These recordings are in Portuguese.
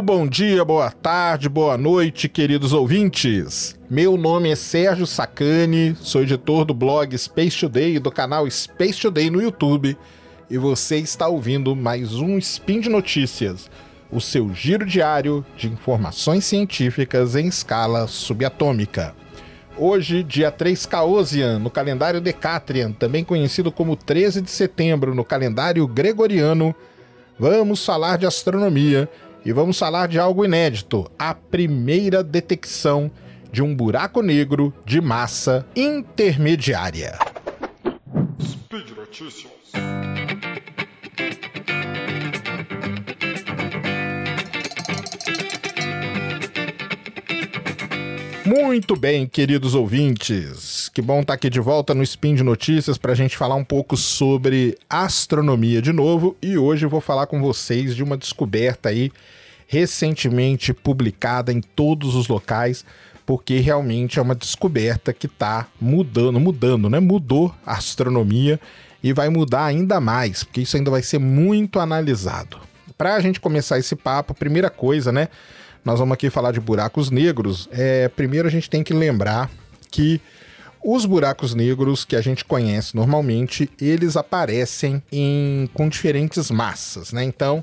Muito bom dia, boa tarde, boa noite, queridos ouvintes. Meu nome é Sérgio Sacani, sou editor do blog Space Today e do canal Space Today no YouTube. E você está ouvindo mais um Spin de Notícias, o seu giro diário de informações científicas em escala subatômica. Hoje, dia 3 Caosian, no calendário Decatrian, também conhecido como 13 de setembro no calendário gregoriano, vamos falar de astronomia e vamos falar de algo inédito: a primeira detecção de um buraco negro de massa intermediária. Speed Notícias. Muito bem, queridos ouvintes. Que bom estar aqui de volta no Spin de Notícias para a gente falar um pouco sobre astronomia de novo. E hoje vou falar com vocês de uma descoberta aí recentemente publicada em todos os locais, porque realmente é uma descoberta que está mudando, mudando, né? Mudou a astronomia e vai mudar ainda mais, porque isso ainda vai ser muito analisado. Para a gente começar esse papo, primeira coisa, né? nós vamos aqui falar de buracos negros. É, primeiro a gente tem que lembrar que os buracos negros que a gente conhece normalmente, eles aparecem em, com diferentes massas, né? Então,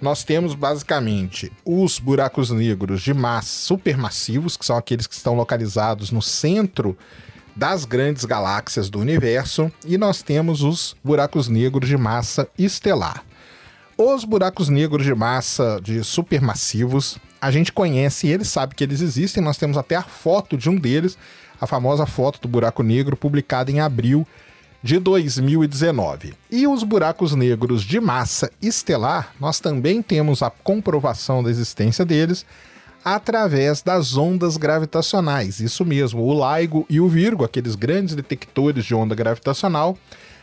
nós temos basicamente os buracos negros de massa supermassivos, que são aqueles que estão localizados no centro das grandes galáxias do universo, e nós temos os buracos negros de massa estelar. Os buracos negros de massa de supermassivos, a gente conhece eles, sabe que eles existem, nós temos até a foto de um deles, a famosa foto do buraco negro, publicada em abril de 2019. E os buracos negros de massa estelar, nós também temos a comprovação da existência deles através das ondas gravitacionais. Isso mesmo, o LIGO e o Virgo, aqueles grandes detectores de onda gravitacional,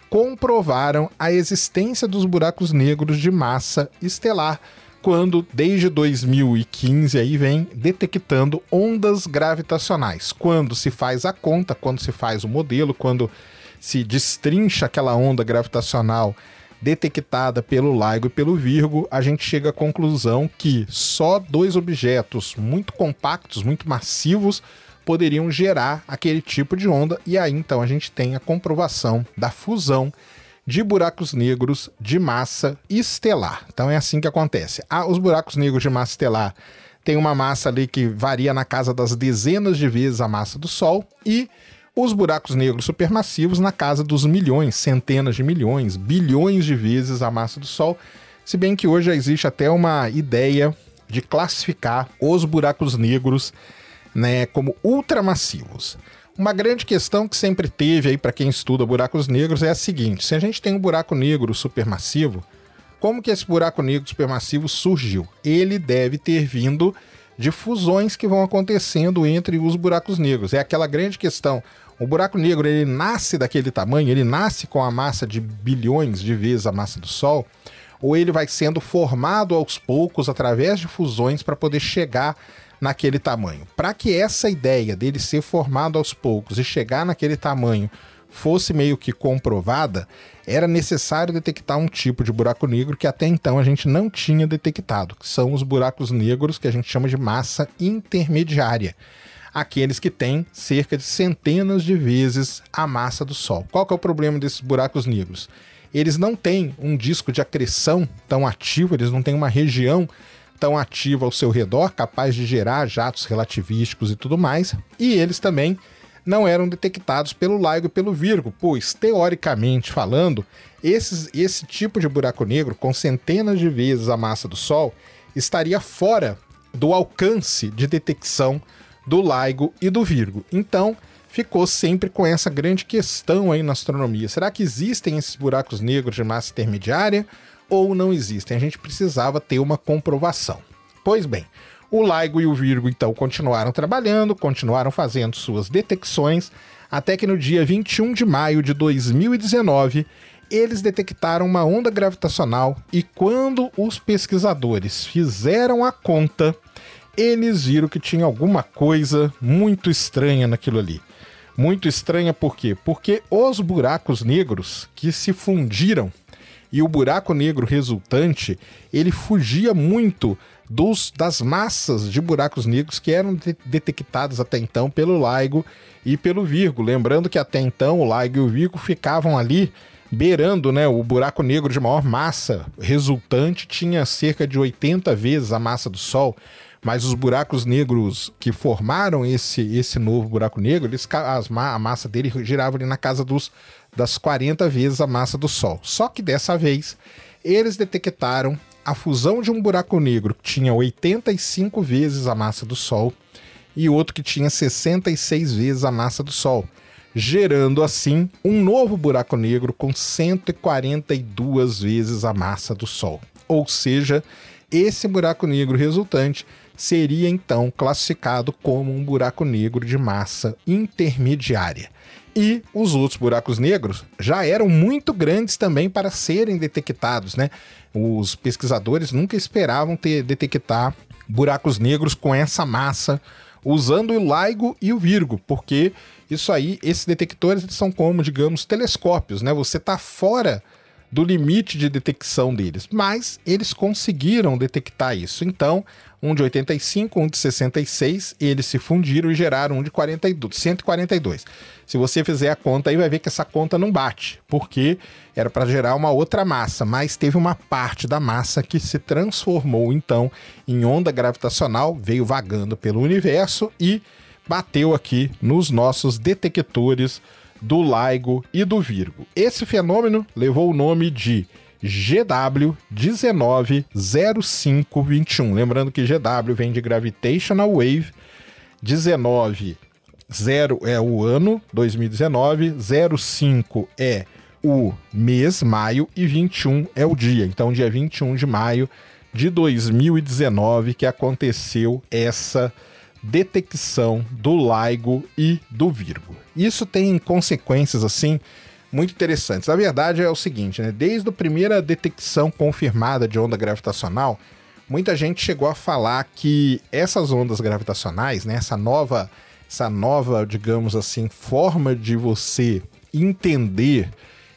comprovaram a existência dos buracos negros de massa estelar quando desde 2015 aí vem detectando ondas gravitacionais. Quando se faz a conta, quando se faz o modelo, quando se destrincha aquela onda gravitacional detectada pelo LIGO e pelo Virgo, a gente chega à conclusão que só dois objetos muito compactos, muito massivos, poderiam gerar aquele tipo de onda, e aí então a gente tem a comprovação da fusão de buracos negros de massa estelar. Então é assim que acontece. Ah, os buracos negros de massa estelar têm uma massa ali que varia na casa das dezenas de vezes a massa do Sol e os buracos negros supermassivos na casa dos milhões, centenas de milhões, bilhões de vezes a massa do Sol. Se bem que hoje já existe até uma ideia de classificar os buracos negros né, como ultramassivos. Uma grande questão que sempre teve aí para quem estuda buracos negros é a seguinte: se a gente tem um buraco negro supermassivo, como que esse buraco negro supermassivo surgiu? Ele deve ter vindo de fusões que vão acontecendo entre os buracos negros. É aquela grande questão. O buraco negro ele nasce daquele tamanho, ele nasce com a massa de bilhões de vezes a massa do Sol, ou ele vai sendo formado aos poucos através de fusões para poder chegar naquele tamanho. Para que essa ideia dele ser formado aos poucos e chegar naquele tamanho fosse meio que comprovada, era necessário detectar um tipo de buraco negro que até então a gente não tinha detectado, que são os buracos negros que a gente chama de massa intermediária. Aqueles que têm cerca de centenas de vezes a massa do Sol. Qual é o problema desses buracos negros? Eles não têm um disco de acreção tão ativo, eles não têm uma região tão ativa ao seu redor, capaz de gerar jatos relativísticos e tudo mais, e eles também não eram detectados pelo LIGO e pelo Virgo, pois, teoricamente falando, esses, esse tipo de buraco negro, com centenas de vezes a massa do Sol, estaria fora do alcance de detecção do LIGO e do Virgo. Então, ficou sempre com essa grande questão aí na astronomia. Será que existem esses buracos negros de massa intermediária ou não existem. A gente precisava ter uma comprovação. Pois bem, o LIGO e o Virgo então continuaram trabalhando, continuaram fazendo suas detecções, até que no dia 21 de maio de 2019 eles detectaram uma onda gravitacional e quando os pesquisadores fizeram a conta, eles viram que tinha alguma coisa muito estranha naquilo ali. Muito estranha por quê? Porque os buracos negros que se fundiram e o buraco negro resultante, ele fugia muito dos, das massas de buracos negros que eram de detectadas até então pelo LIGO e pelo Virgo. Lembrando que até então o LIGO e o Virgo ficavam ali beirando né, o buraco negro de maior massa resultante, tinha cerca de 80 vezes a massa do Sol. Mas os buracos negros que formaram esse, esse novo buraco negro, eles, as, a massa dele girava ali na casa dos, das 40 vezes a massa do Sol. Só que dessa vez eles detectaram a fusão de um buraco negro que tinha 85 vezes a massa do Sol e outro que tinha 66 vezes a massa do Sol, gerando assim um novo buraco negro com 142 vezes a massa do Sol. Ou seja, esse buraco negro resultante seria então classificado como um buraco negro de massa intermediária. E os outros buracos negros já eram muito grandes também para serem detectados, né? Os pesquisadores nunca esperavam ter detectar buracos negros com essa massa usando o LIGO e o Virgo, porque isso aí, esses detectores são como, digamos, telescópios, né? Você está fora do limite de detecção deles, mas eles conseguiram detectar isso. Então, um de 85, um de 66, eles se fundiram e geraram um de 42, 142. Se você fizer a conta aí, vai ver que essa conta não bate, porque era para gerar uma outra massa, mas teve uma parte da massa que se transformou então em onda gravitacional, veio vagando pelo universo e bateu aqui nos nossos detectores do LIGO e do Virgo. Esse fenômeno levou o nome de GW190521. Lembrando que GW vem de Gravitational Wave, 19 0 é o ano 2019, 05 é o mês, maio, e 21 é o dia. Então, dia 21 de maio de 2019 que aconteceu essa detecção do LIGO e do Virgo. Isso tem consequências assim muito interessantes. A verdade é o seguinte, né? Desde a primeira detecção confirmada de onda gravitacional, muita gente chegou a falar que essas ondas gravitacionais, né, essa nova, essa nova, digamos assim, forma de você entender,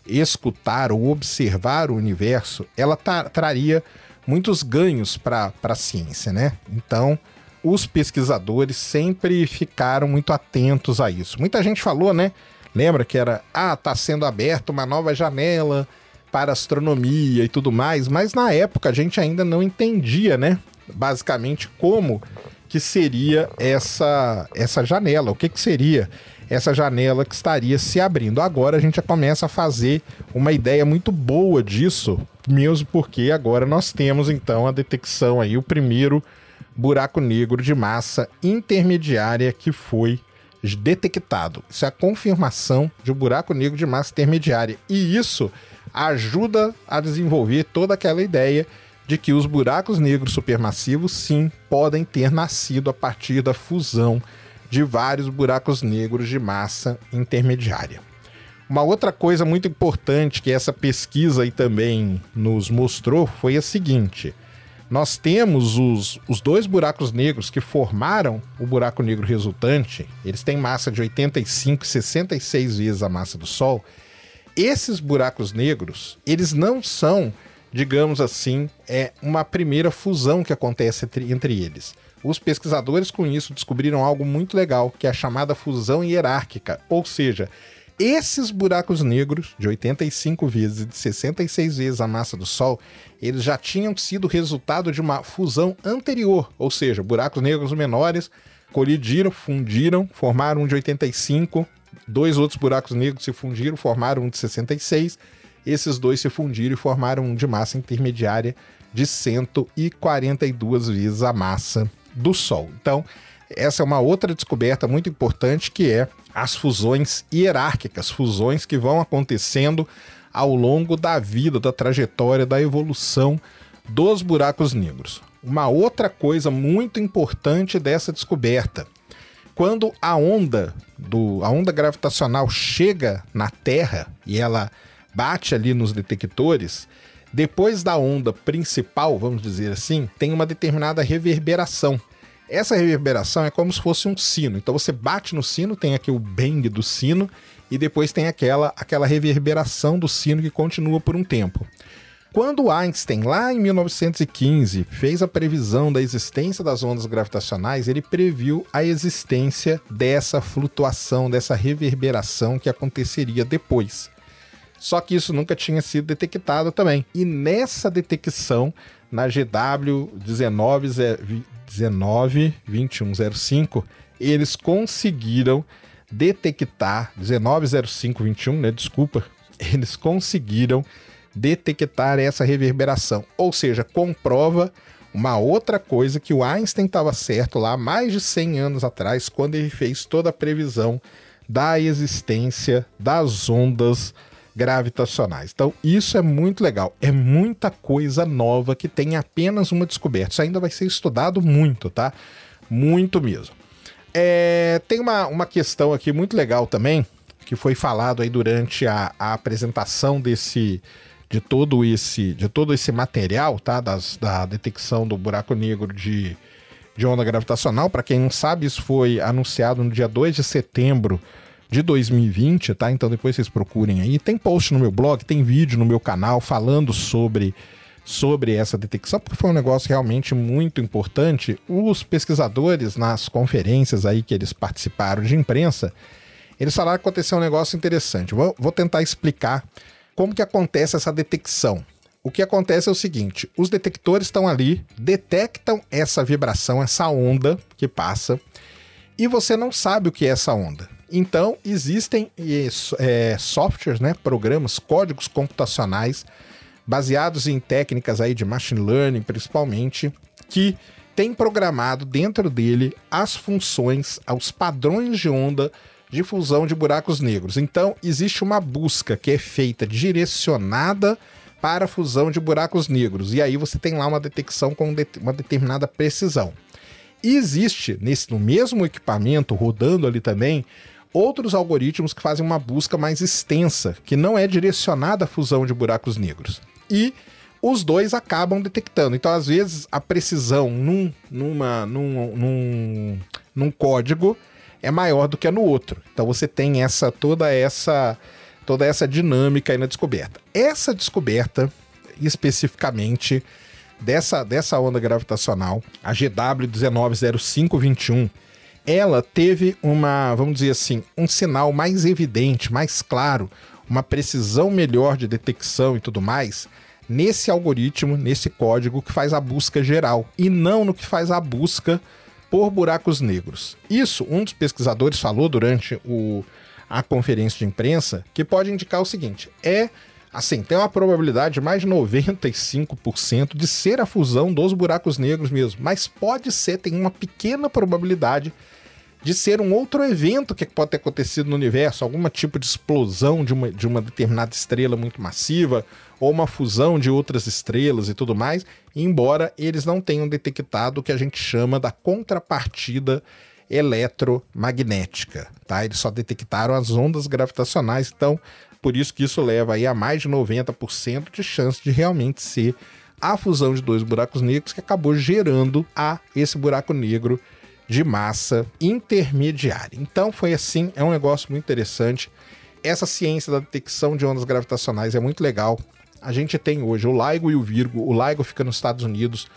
escutar ou observar o universo, ela traria muitos ganhos para a ciência, né? Então, os pesquisadores sempre ficaram muito atentos a isso. Muita gente falou, né? Lembra que era, ah, tá sendo aberta uma nova janela para astronomia e tudo mais, mas na época a gente ainda não entendia, né? Basicamente como que seria essa essa janela, o que que seria essa janela que estaria se abrindo. Agora a gente já começa a fazer uma ideia muito boa disso, mesmo porque agora nós temos então a detecção aí o primeiro buraco negro de massa intermediária que foi detectado. Isso é a confirmação de um buraco negro de massa intermediária. E isso ajuda a desenvolver toda aquela ideia de que os buracos negros supermassivos sim podem ter nascido a partir da fusão de vários buracos negros de massa intermediária. Uma outra coisa muito importante que essa pesquisa aí também nos mostrou foi a seguinte: nós temos os, os dois buracos negros que formaram o buraco negro resultante, eles têm massa de 85 e 66 vezes a massa do Sol. Esses buracos negros, eles não são, digamos assim, é uma primeira fusão que acontece entre, entre eles. Os pesquisadores com isso descobriram algo muito legal, que é a chamada fusão hierárquica, ou seja, esses buracos negros, de 85 vezes e de 66 vezes a massa do Sol, eles já tinham sido resultado de uma fusão anterior, ou seja, buracos negros menores colidiram, fundiram, formaram um de 85, dois outros buracos negros se fundiram, formaram um de 66, esses dois se fundiram e formaram um de massa intermediária de 142 vezes a massa do Sol. Então, essa é uma outra descoberta muito importante que é as fusões hierárquicas, fusões que vão acontecendo ao longo da vida, da trajetória, da evolução dos buracos negros. Uma outra coisa muito importante dessa descoberta, quando a onda do a onda gravitacional chega na Terra e ela bate ali nos detectores, depois da onda principal, vamos dizer assim, tem uma determinada reverberação. Essa reverberação é como se fosse um sino. Então você bate no sino, tem aqui o bang do sino, e depois tem aquela, aquela reverberação do sino que continua por um tempo. Quando Einstein, lá em 1915, fez a previsão da existência das ondas gravitacionais, ele previu a existência dessa flutuação, dessa reverberação que aconteceria depois. Só que isso nunca tinha sido detectado também. E nessa detecção, na GW 192105, eles conseguiram detectar 190521, né? Desculpa, eles conseguiram detectar essa reverberação. Ou seja, comprova uma outra coisa que o Einstein estava certo lá mais de 100 anos atrás, quando ele fez toda a previsão da existência das ondas gravitacionais. Então, isso é muito legal. É muita coisa nova que tem apenas uma descoberta. Isso ainda vai ser estudado muito, tá? Muito mesmo. É, tem uma, uma questão aqui muito legal também, que foi falado aí durante a, a apresentação desse de todo esse de todo esse material, tá? Das, da detecção do buraco negro de, de onda gravitacional. Para quem não sabe, isso foi anunciado no dia 2 de setembro de 2020, tá? Então depois vocês procurem aí. Tem post no meu blog, tem vídeo no meu canal falando sobre sobre essa detecção, porque foi um negócio realmente muito importante. Os pesquisadores nas conferências aí que eles participaram de imprensa, eles falaram que aconteceu um negócio interessante. Vou, vou tentar explicar como que acontece essa detecção? O que acontece é o seguinte: os detectores estão ali, detectam essa vibração, essa onda que passa, e você não sabe o que é essa onda. Então, existem é, softwares, né, programas, códigos computacionais baseados em técnicas aí de machine learning, principalmente, que tem programado dentro dele as funções, os padrões de onda de fusão de buracos negros. Então, existe uma busca que é feita direcionada para a fusão de buracos negros. E aí você tem lá uma detecção com uma determinada precisão. E existe nesse, no mesmo equipamento, rodando ali também, outros algoritmos que fazem uma busca mais extensa, que não é direcionada à fusão de buracos negros. E os dois acabam detectando. Então, às vezes, a precisão num, numa, num, num, num código é maior do que a no outro. Então você tem essa toda essa toda essa dinâmica aí na descoberta. Essa descoberta especificamente dessa dessa onda gravitacional, a GW 190521, ela teve uma, vamos dizer assim, um sinal mais evidente, mais claro, uma precisão melhor de detecção e tudo mais nesse algoritmo, nesse código que faz a busca geral e não no que faz a busca por buracos negros. Isso, um dos pesquisadores falou durante o, a conferência de imprensa, que pode indicar o seguinte: é assim, tem uma probabilidade de mais de 95% de ser a fusão dos buracos negros mesmo, mas pode ser, tem uma pequena probabilidade de ser um outro evento que pode ter acontecido no universo, algum tipo de explosão de uma, de uma determinada estrela muito massiva, ou uma fusão de outras estrelas e tudo mais, embora eles não tenham detectado o que a gente chama da contrapartida eletromagnética, tá? Eles só detectaram as ondas gravitacionais, então por isso que isso leva aí a mais de 90% de chance de realmente ser a fusão de dois buracos negros que acabou gerando a esse buraco negro de massa intermediária. Então foi assim, é um negócio muito interessante. Essa ciência da detecção de ondas gravitacionais é muito legal. A gente tem hoje o LIGO e o Virgo. O LIGO fica nos Estados Unidos,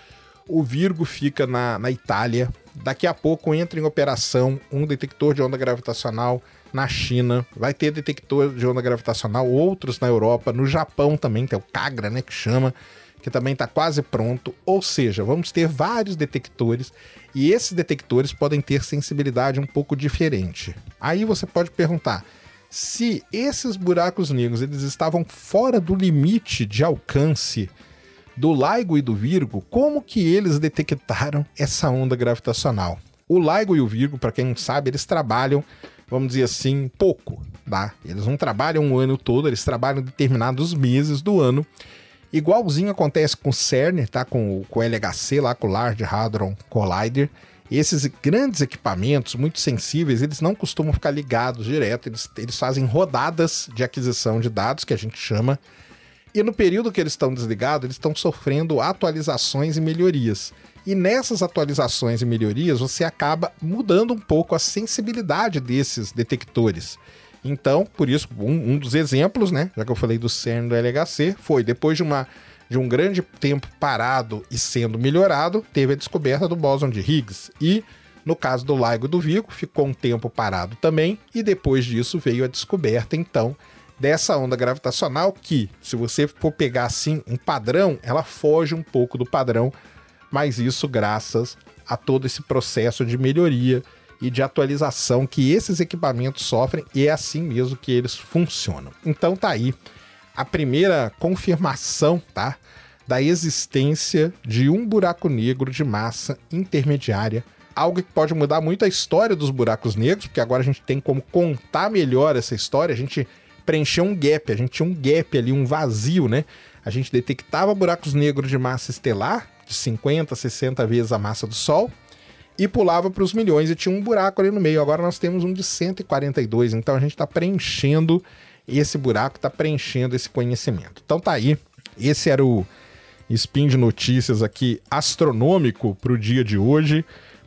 o Virgo fica na, na Itália. Daqui a pouco entra em operação um detector de onda gravitacional na China. Vai ter detector de onda gravitacional, outros na Europa. No Japão também tem o Kagra, né, que chama que também está quase pronto. Ou seja, vamos ter vários detectores e esses detectores podem ter sensibilidade um pouco diferente. Aí você pode perguntar: se esses buracos negros eles estavam fora do limite de alcance do LIGO e do Virgo, como que eles detectaram essa onda gravitacional? O LIGO e o Virgo, para quem não sabe, eles trabalham, vamos dizer assim, pouco, tá? Eles não trabalham o ano todo, eles trabalham determinados meses do ano Igualzinho acontece com o CERN, tá? Com, com o LHC lá, com o Large Hadron Collider. Esses grandes equipamentos, muito sensíveis, eles não costumam ficar ligados direto, eles, eles fazem rodadas de aquisição de dados, que a gente chama, e no período que eles estão desligados, eles estão sofrendo atualizações e melhorias. E nessas atualizações e melhorias, você acaba mudando um pouco a sensibilidade desses detectores. Então, por isso, um, um, dos exemplos, né, já que eu falei do CERN do LHC, foi depois de, uma, de um grande tempo parado e sendo melhorado, teve a descoberta do bóson de Higgs. E, no caso do LIGO do Vigo, ficou um tempo parado também, e depois disso veio a descoberta, então, dessa onda gravitacional que, se você for pegar assim um padrão, ela foge um pouco do padrão, mas isso graças a todo esse processo de melhoria e de atualização que esses equipamentos sofrem e é assim mesmo que eles funcionam. Então tá aí a primeira confirmação, tá? Da existência de um buraco negro de massa intermediária. Algo que pode mudar muito a história dos buracos negros, porque agora a gente tem como contar melhor essa história. A gente preencheu um gap, a gente tinha um gap ali, um vazio, né? A gente detectava buracos negros de massa estelar, de 50, 60 vezes a massa do Sol, e pulava para os milhões e tinha um buraco ali no meio. Agora nós temos um de 142, então a gente está preenchendo esse buraco, está preenchendo esse conhecimento. Então tá aí, esse era o spin de notícias aqui astronômico para o dia de hoje.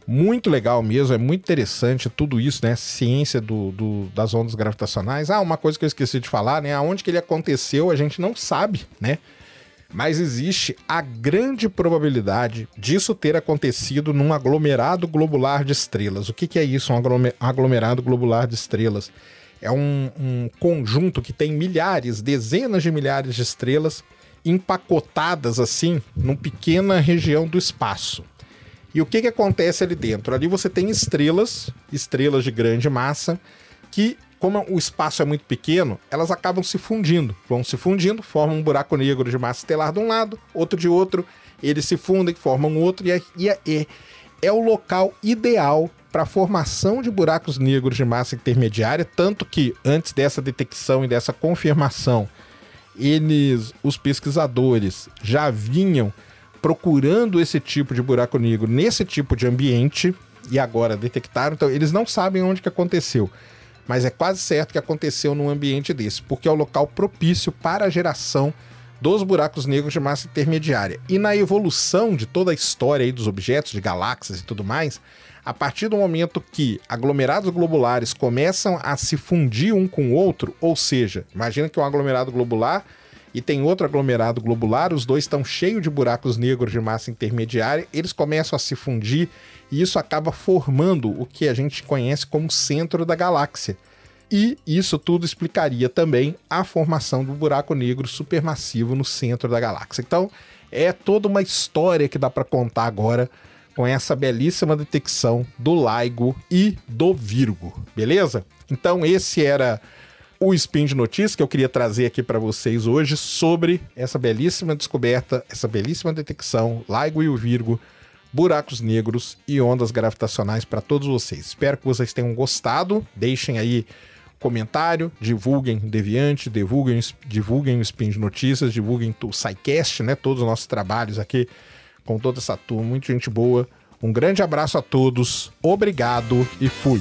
Muito legal mesmo, é muito interessante tudo isso, né? Ciência do, do, das ondas gravitacionais. Ah, uma coisa que eu esqueci de falar, né? Aonde que ele aconteceu, a gente não sabe, né? Mas existe a grande probabilidade disso ter acontecido num aglomerado globular de estrelas. O que, que é isso, um aglomerado globular de estrelas? É um, um conjunto que tem milhares, dezenas de milhares de estrelas empacotadas assim, numa pequena região do espaço. E o que, que acontece ali dentro? Ali você tem estrelas, estrelas de grande massa, que como o espaço é muito pequeno, elas acabam se fundindo. Vão se fundindo, formam um buraco negro de massa estelar de um lado, outro de outro, eles se fundem, formam outro, e é, e é, é, o local ideal para a formação de buracos negros de massa intermediária, tanto que antes dessa detecção e dessa confirmação, eles, os pesquisadores, já vinham procurando esse tipo de buraco negro nesse tipo de ambiente e agora detectaram, então eles não sabem onde que aconteceu mas é quase certo que aconteceu num ambiente desse, porque é o local propício para a geração dos buracos negros de massa intermediária. E na evolução de toda a história aí dos objetos, de galáxias e tudo mais, a partir do momento que aglomerados globulares começam a se fundir um com o outro, ou seja, imagina que um aglomerado globular e tem outro aglomerado globular, os dois estão cheios de buracos negros de massa intermediária, eles começam a se fundir e isso acaba formando o que a gente conhece como centro da galáxia. E isso tudo explicaria também a formação do buraco negro supermassivo no centro da galáxia. Então, é toda uma história que dá para contar agora com essa belíssima detecção do LIGO e do Virgo, beleza? Então, esse era o spin de notícias que eu queria trazer aqui para vocês hoje sobre essa belíssima descoberta, essa belíssima detecção, LIGO e o Virgo, buracos negros e ondas gravitacionais para todos vocês. Espero que vocês tenham gostado. Deixem aí comentário, divulguem Deviante, divulguem, divulguem o Spin de Notícias, divulguem o SciCast, né? Todos os nossos trabalhos aqui com toda essa turma, muita gente boa. Um grande abraço a todos, obrigado e fui!